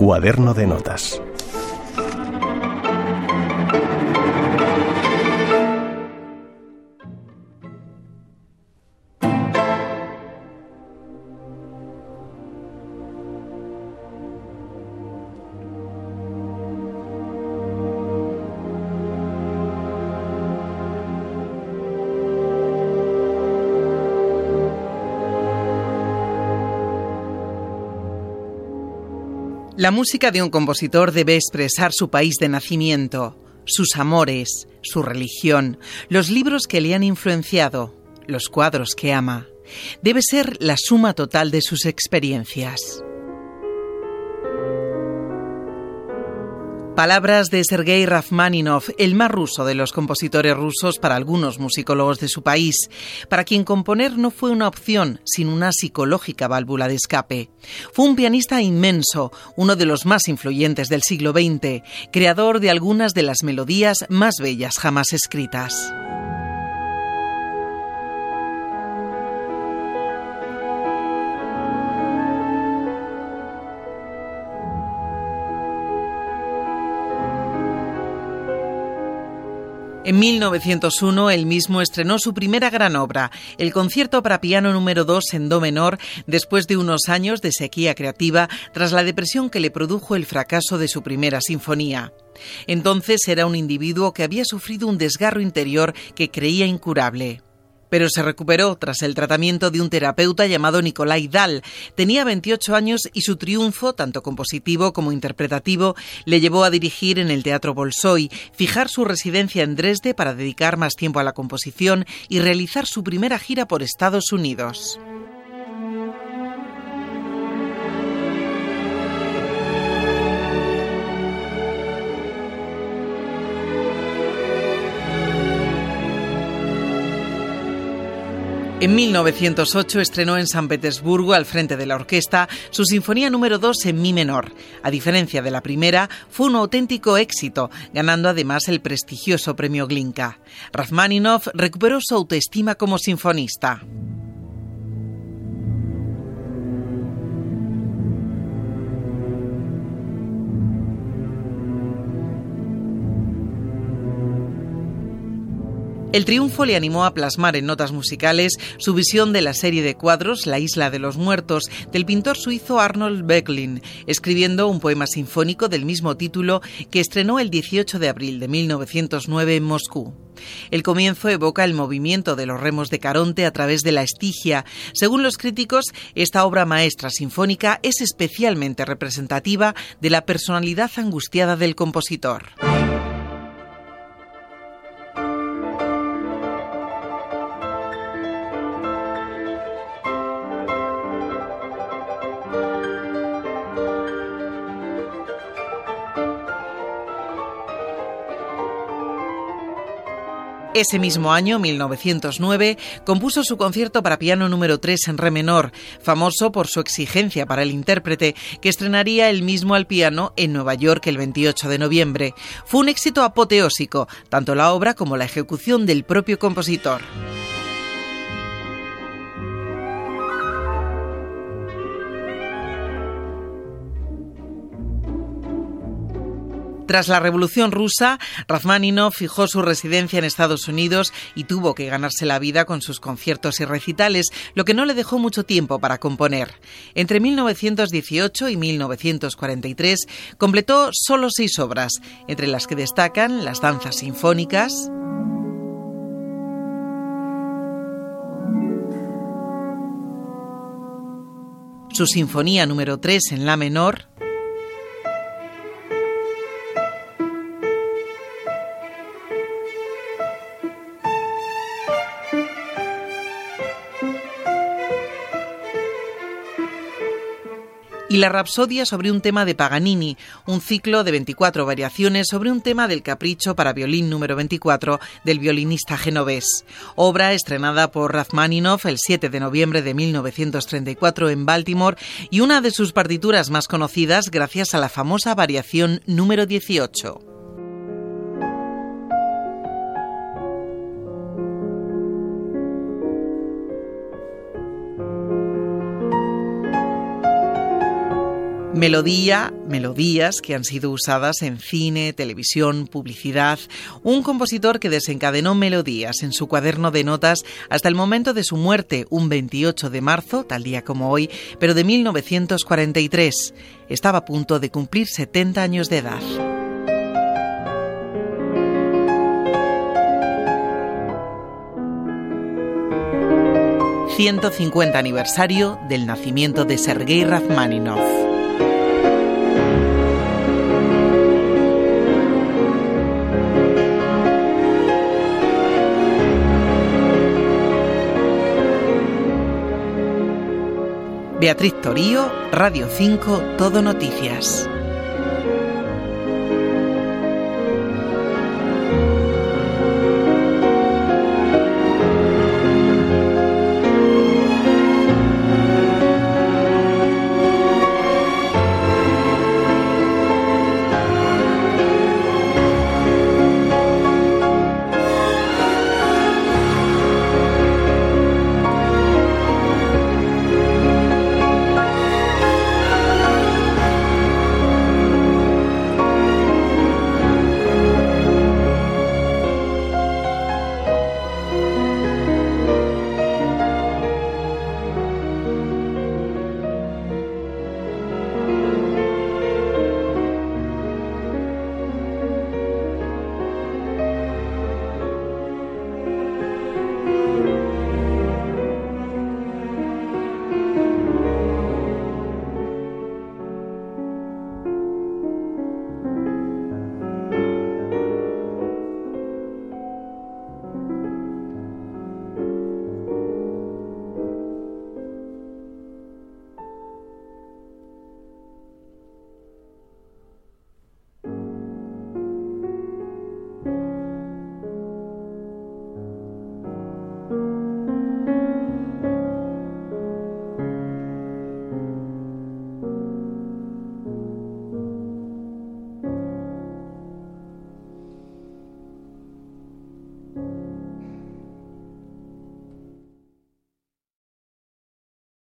Cuaderno de notas. La música de un compositor debe expresar su país de nacimiento, sus amores, su religión, los libros que le han influenciado, los cuadros que ama. Debe ser la suma total de sus experiencias. Palabras de Sergei Rachmaninov, el más ruso de los compositores rusos para algunos musicólogos de su país, para quien componer no fue una opción, sino una psicológica válvula de escape. Fue un pianista inmenso, uno de los más influyentes del siglo XX, creador de algunas de las melodías más bellas jamás escritas. En 1901 él mismo estrenó su primera gran obra, el concierto para piano número 2 en do menor, después de unos años de sequía creativa tras la depresión que le produjo el fracaso de su primera sinfonía. Entonces era un individuo que había sufrido un desgarro interior que creía incurable pero se recuperó tras el tratamiento de un terapeuta llamado Nikolai Dahl. Tenía 28 años y su triunfo, tanto compositivo como interpretativo, le llevó a dirigir en el Teatro Bolshoi, fijar su residencia en Dresde para dedicar más tiempo a la composición y realizar su primera gira por Estados Unidos. En 1908 estrenó en San Petersburgo, al frente de la orquesta, su Sinfonía número 2 en Mi menor. A diferencia de la primera, fue un auténtico éxito, ganando además el prestigioso premio Glinka. Rachmaninoff recuperó su autoestima como sinfonista. El triunfo le animó a plasmar en notas musicales su visión de la serie de cuadros La isla de los muertos del pintor suizo Arnold Böcklin, escribiendo un poema sinfónico del mismo título que estrenó el 18 de abril de 1909 en Moscú. El comienzo evoca el movimiento de los remos de Caronte a través de la estigia. Según los críticos, esta obra maestra sinfónica es especialmente representativa de la personalidad angustiada del compositor. Ese mismo año, 1909, compuso su concierto para piano número 3 en re menor, famoso por su exigencia para el intérprete, que estrenaría el mismo al piano en Nueva York el 28 de noviembre. Fue un éxito apoteósico, tanto la obra como la ejecución del propio compositor. Tras la Revolución Rusa, Rachmaninoff fijó su residencia en Estados Unidos y tuvo que ganarse la vida con sus conciertos y recitales, lo que no le dejó mucho tiempo para componer. Entre 1918 y 1943 completó solo seis obras, entre las que destacan las danzas sinfónicas, su Sinfonía número 3 en La menor, y la Rapsodia sobre un tema de Paganini, un ciclo de 24 variaciones sobre un tema del Capricho para violín número 24 del violinista genovés. Obra estrenada por Rachmaninoff el 7 de noviembre de 1934 en Baltimore y una de sus partituras más conocidas gracias a la famosa variación número 18. Melodía, melodías que han sido usadas en cine, televisión, publicidad. Un compositor que desencadenó melodías en su cuaderno de notas hasta el momento de su muerte, un 28 de marzo, tal día como hoy, pero de 1943. Estaba a punto de cumplir 70 años de edad. 150 aniversario del nacimiento de Sergei Rachmaninov. Beatriz Torío, Radio 5, Todo Noticias.